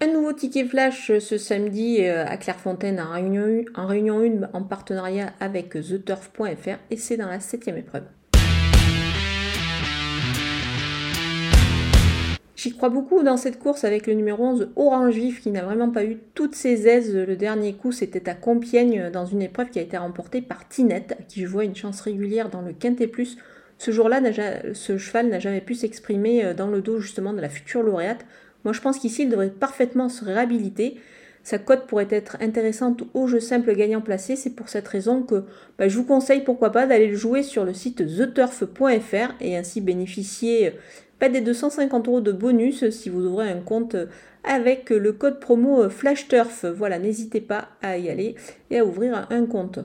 Un nouveau ticket flash ce samedi à Clairefontaine en Réunion, en Réunion 1 en partenariat avec TheTurf.fr et c'est dans la septième épreuve. J'y crois beaucoup dans cette course avec le numéro 11 Orange Vif qui n'a vraiment pas eu toutes ses aises. Le dernier coup, c'était à Compiègne dans une épreuve qui a été remportée par Tinette, qui vois une chance régulière dans le Quintet Plus. Ce jour-là, ce cheval n'a jamais pu s'exprimer euh, dans le dos justement de la future lauréate. Moi, je pense qu'ici, il devrait parfaitement se réhabiliter. Sa cote pourrait être intéressante au jeu simple gagnant placé. C'est pour cette raison que bah, je vous conseille, pourquoi pas, d'aller le jouer sur le site theturf.fr et ainsi bénéficier pas des 250 euros de bonus si vous ouvrez un compte avec le code promo FlashTurf. Voilà, n'hésitez pas à y aller et à ouvrir un compte.